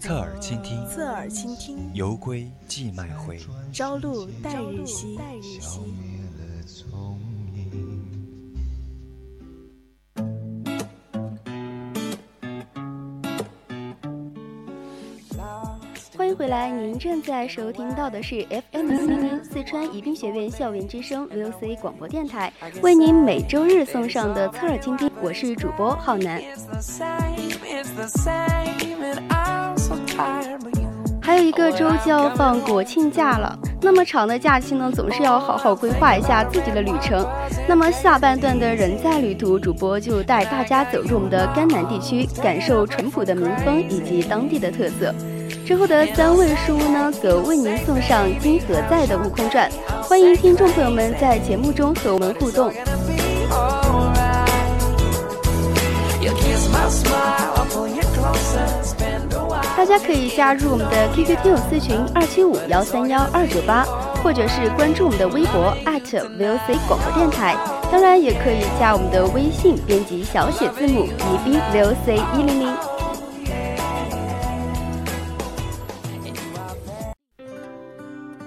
侧耳倾听，侧耳倾听。犹归寄麦回，朝露待日晞。欢迎回来，您正在收听到的是 FM 四零四川宜宾学院校园之声 VOC 广播电台，为您每周日送上的侧耳倾听，我是主播浩南。一个周就要放国庆假了，那么长的假期呢，总是要好好规划一下自己的旅程。那么下半段的人在旅途，主播就带大家走入我们的甘南地区，感受淳朴的民风以及当地的特色。之后的三位书呢，则为您送上金何在的《悟空传》。欢迎听众朋友们在节目中和我们互动。家可以加入我们的 QQ 听友私群二七五幺三幺二九八，或者是关注我们的微博 @VOC 广播电台。当然，也可以加我们的微信，编辑小写字母宜宾 VOC 一零零。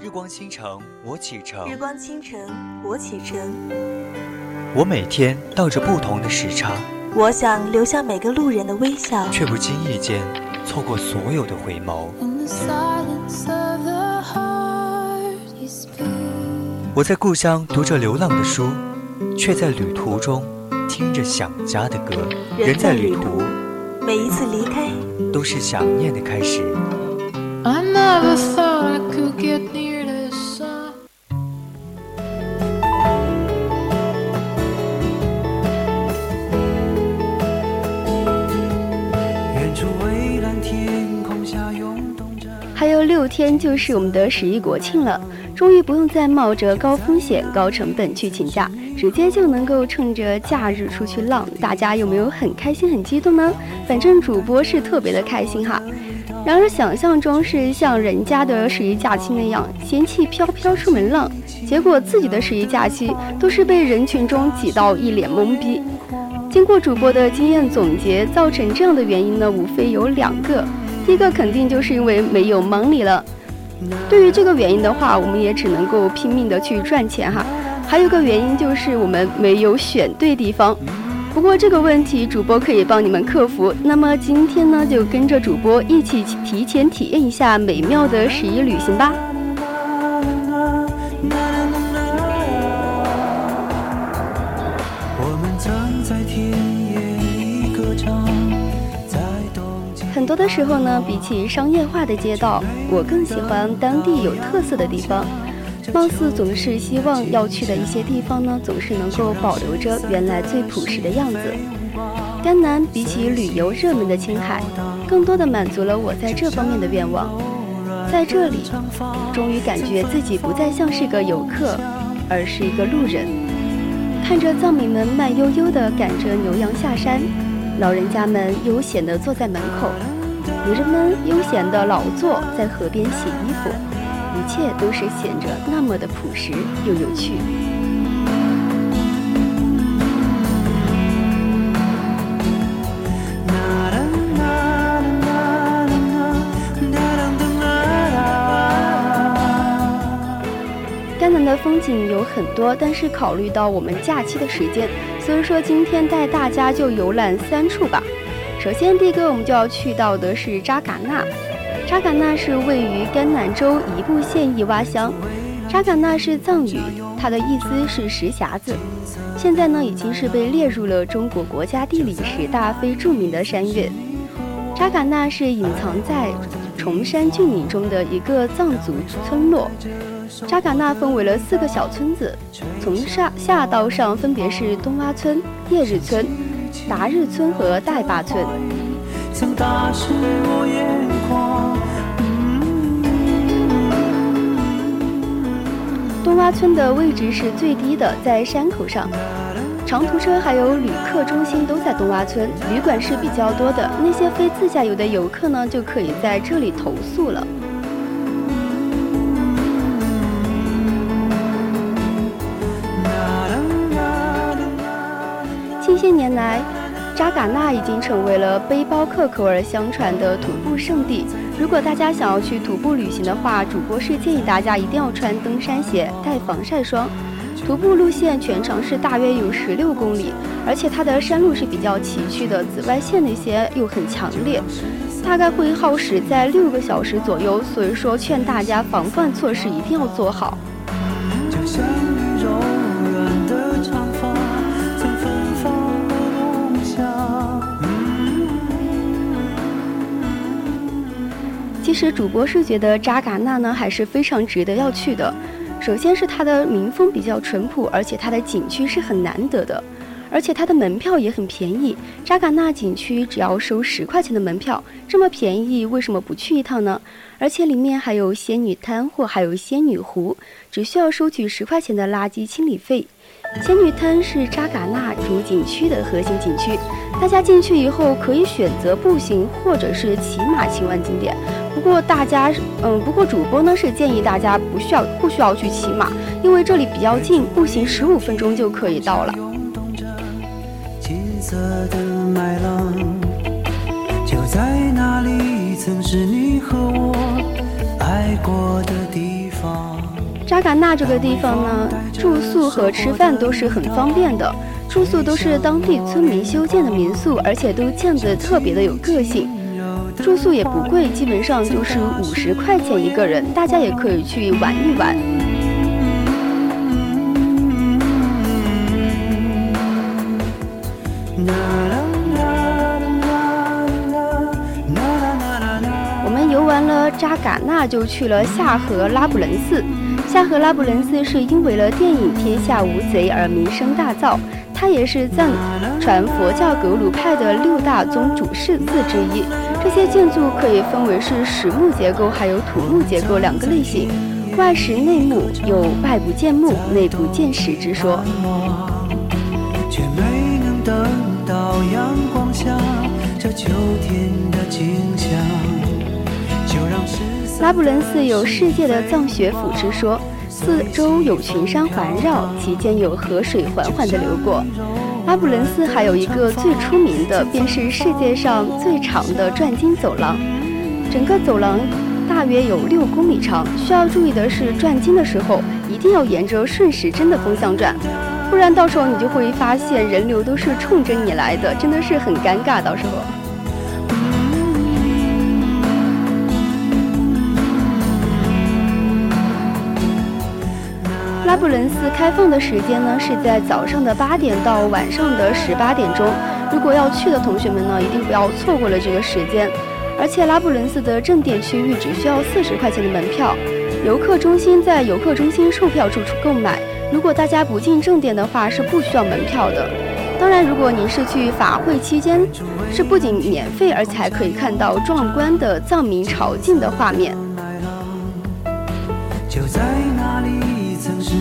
日光倾城，我启程。日光倾城，我启程。我每天倒着不同的时差。我想留下每个路人的微笑，却不经意间。错过所有的回眸。我在故乡读着流浪的书，却在旅途中听着想家的歌。人在旅途，每一次离开都是想念的开始。六天就是我们的十一国庆了，终于不用再冒着高风险、高成本去请假，直接就能够趁着假日出去浪。大家有没有很开心、很激动呢？反正主播是特别的开心哈。然而想象中是像人家的十一假期那样仙气飘飘出门浪，结果自己的十一假期都是被人群中挤到一脸懵逼。经过主播的经验总结，造成这样的原因呢，无非有两个。第一个肯定就是因为没有 money 了。对于这个原因的话，我们也只能够拼命的去赚钱哈。还有个原因就是我们没有选对地方。不过这个问题主播可以帮你们克服。那么今天呢，就跟着主播一起提前体验一下美妙的十一旅行吧。多的时候呢，比起商业化的街道，我更喜欢当地有特色的地方。貌似总是希望要去的一些地方呢，总是能够保留着原来最朴实的样子。甘南比起旅游热门的青海，更多的满足了我在这方面的愿望。在这里，终于感觉自己不再像是个游客，而是一个路人。看着藏民们慢悠悠地赶着牛羊下山，老人家们悠闲地坐在门口。女人们悠闲地劳作，在河边洗衣服，一切都是显着那么的朴实又有趣。甘南的风景有很多，但是考虑到我们假期的时间，所以说今天带大家就游览三处吧。首先，第一个我们就要去到的是扎尕那。扎尕那是位于甘南州宜布县伊洼乡。扎尕那是藏语，它的意思是石匣子。现在呢，已经是被列入了中国国家地理十大非著名的山岳。扎尕那是隐藏在崇山峻岭中的一个藏族村落。扎尕那分为了四个小村子，从下下到上分别是东洼村、叶日村。达日村和代坝村。东洼村的位置是最低的，在山口上。长途车还有旅客中心都在东洼村，旅馆是比较多的。那些非自驾游的游客呢，就可以在这里投宿了。扎尕那已经成为了背包客口耳相传的徒步圣地。如果大家想要去徒步旅行的话，主播是建议大家一定要穿登山鞋，带防晒霜。徒步路线全长是大约有十六公里，而且它的山路是比较崎岖的，紫外线那些又很强烈，大概会耗时在六个小时左右。所以说，劝大家防范措施一定要做好。其实主播是觉得扎尕那呢还是非常值得要去的。首先是它的民风比较淳朴，而且它的景区是很难得的，而且它的门票也很便宜。扎尕那景区只要收十块钱的门票，这么便宜，为什么不去一趟呢？而且里面还有仙女滩或还有仙女湖，只需要收取十块钱的垃圾清理费。仙女滩是扎尕那主景区的核心景区，大家进去以后可以选择步行或者是骑马去玩景点。不过大家，嗯，不过主播呢是建议大家不需要不需要去骑马，因为这里比较近，步行十五分钟就可以到了。就在那里，曾是你和我爱过的地方。扎尕那这个地方呢，住宿和吃饭都是很方便的，住宿都是当地村民修建的民宿，而且都建得特别的有个性。住宿也不贵，基本上就是五十块钱一个人，大家也可以去玩一玩。我们游完了扎尕那，就去了下河拉卜楞寺。下河拉卜楞寺是因为了电影《天下无贼》而名声大噪。它也是藏传佛教格鲁派的六大宗主寺之一。这些建筑可以分为是实木结构还有土木结构两个类型，外实内木，有外不见木、内不见石之说。拉卜楞寺有世界的藏学府之说。四周有群山环绕，其间有河水缓缓地流过。拉卜楞寺还有一个最出名的，便是世界上最长的转经走廊。整个走廊大约有六公里长。需要注意的是，转经的时候一定要沿着顺时针的方向转，不然到时候你就会发现人流都是冲着你来的，真的是很尴尬。到时候。拉卜伦寺开放的时间呢，是在早上的八点到晚上的十八点钟。如果要去的同学们呢，一定不要错过了这个时间。而且拉卜伦寺的正殿区域只需要四十块钱的门票，游客中心在游客中心售票处购买。如果大家不进正殿的话，是不需要门票的。当然，如果您是去法会期间，是不仅免费，而且还可以看到壮观的藏民朝觐的画面。就在那里。曾是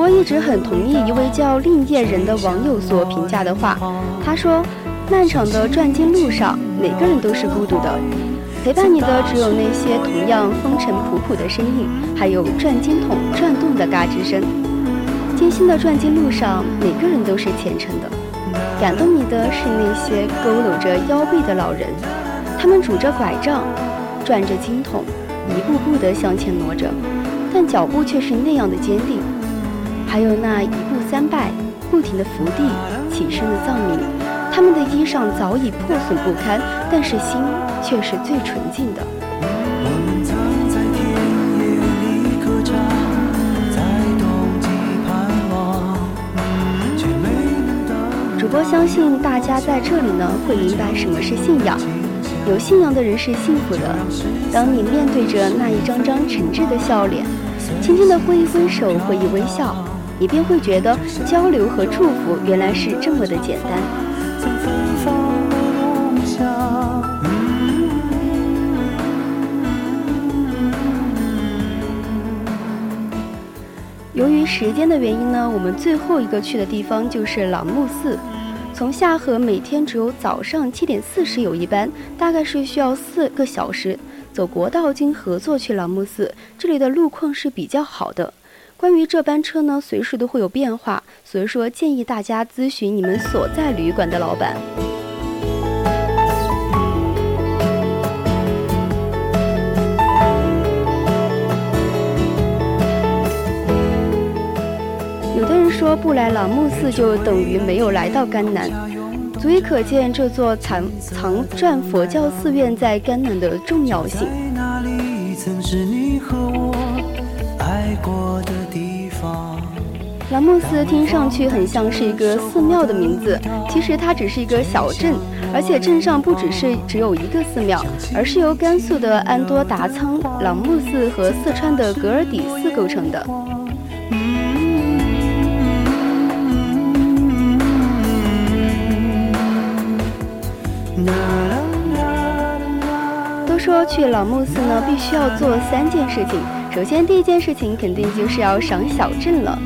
我一直很同意一位叫令叶人的网友所评价的话，他说：“漫长的转经路上，每个人都是孤独的，陪伴你的只有那些同样风尘仆仆的身影，还有转经筒转动的嘎吱声。艰辛的转经路上，每个人都是虔诚的，感动你的是那些佝偻着腰背的老人。”他们拄着拐杖，转着经筒，一步步地向前挪着，但脚步却是那样的坚定。还有那一步三拜，不停的伏地起身的藏民，他们的衣裳早已破损不堪，但是心却是最纯净的。主播相信大家在这里呢，会明白什么是信仰。有信仰的人是幸福的。当你面对着那一张张诚挚的笑脸，轻轻的挥一挥手，挥一微笑，你便会觉得交流和祝福原来是这么的简单。由于时间的原因呢，我们最后一个去的地方就是朗木寺。从下河每天只有早上七点四十有一班，大概是需要四个小时。走国道经合作去朗木寺，这里的路况是比较好的。关于这班车呢，随时都会有变化，所以说建议大家咨询你们所在旅馆的老板。有的人说不来朗木寺就等于没有来到甘南，足以可见这座藏藏传佛教寺院在甘南的重要性。朗木寺听上去很像是一个寺庙的名字，其实它只是一个小镇，而且镇上不只是只有一个寺庙，而是由甘肃的安多达仓朗木寺和四川的格尔底寺构成的。都说去朗木寺呢，必须要做三件事情。首先，第一件事情肯定就是要赏小镇了。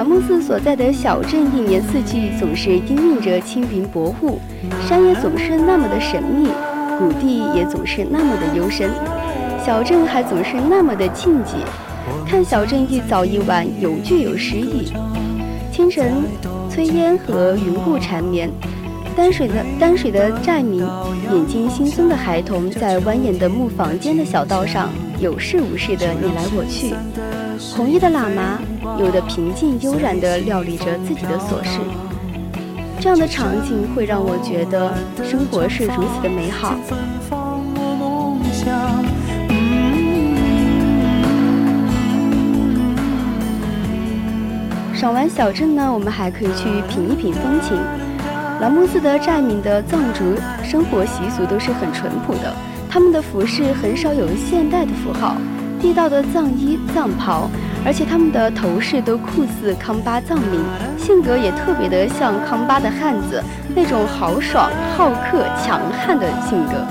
老木寺所在的小镇，一年四季总是氤氲着青云薄雾，山也总是那么的神秘，谷地也总是那么的幽深，小镇还总是那么的静寂。看小镇一早一晚，有句有诗意。清晨，炊烟和云雾缠绵。淡水的淡水的寨民，眼睛惺忪的孩童，在蜿蜒的木房间的小道上，有事无事的你来我去。红衣的喇嘛，有的平静悠然地料理着自己的琐事。这样的场景会让我觉得生活是如此的美好。赏完小镇呢，我们还可以去品一品风情。朗木寺的寨民的藏族生活习俗都是很淳朴的，他们的服饰很少有现代的符号，地道的藏衣藏袍，而且他们的头饰都酷似康巴藏民，性格也特别的像康巴的汉子，那种豪爽、好客、强悍的性格。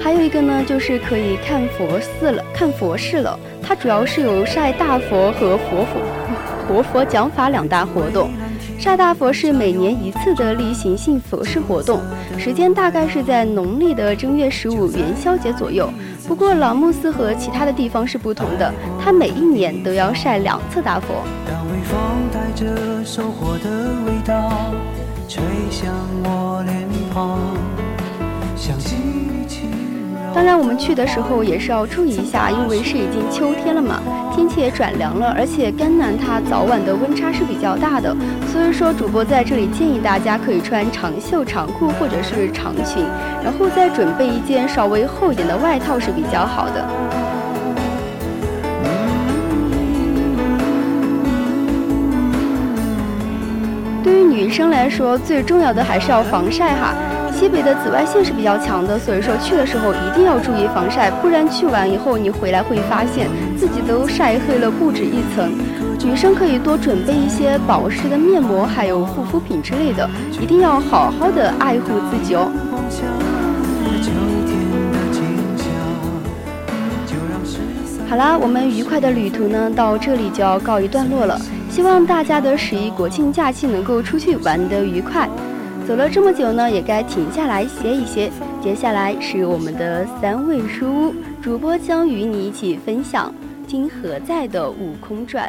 还有一个呢，就是可以看佛寺了，看佛事了。它主要是有晒大佛和活佛、活佛讲法两大活动。晒大佛是每年一次的例行性佛事活动，时间大概是在农历的正月十五元宵节左右。不过朗木寺和其他的地方是不同的，它每一年都要晒两次大佛。当然，我们去的时候也是要注意一下，因为是已经秋天了嘛，天气也转凉了，而且甘南它早晚的温差是比较大的，所以说主播在这里建议大家可以穿长袖长裤或者是长裙，然后再准备一件稍微厚一点的外套是比较好的。对于女生来说，最重要的还是要防晒哈。西北的紫外线是比较强的，所以说去的时候一定要注意防晒，不然去完以后你回来会发现自己都晒黑了不止一层。女生可以多准备一些保湿的面膜，还有护肤品之类的，一定要好好的爱护自己哦。好啦，我们愉快的旅途呢到这里就要告一段落了，希望大家的十一国庆假期能够出去玩得愉快。走了这么久呢，也该停下来歇一歇。接下来是我们的三味书屋，主播将与你一起分享金何在的《悟空传》。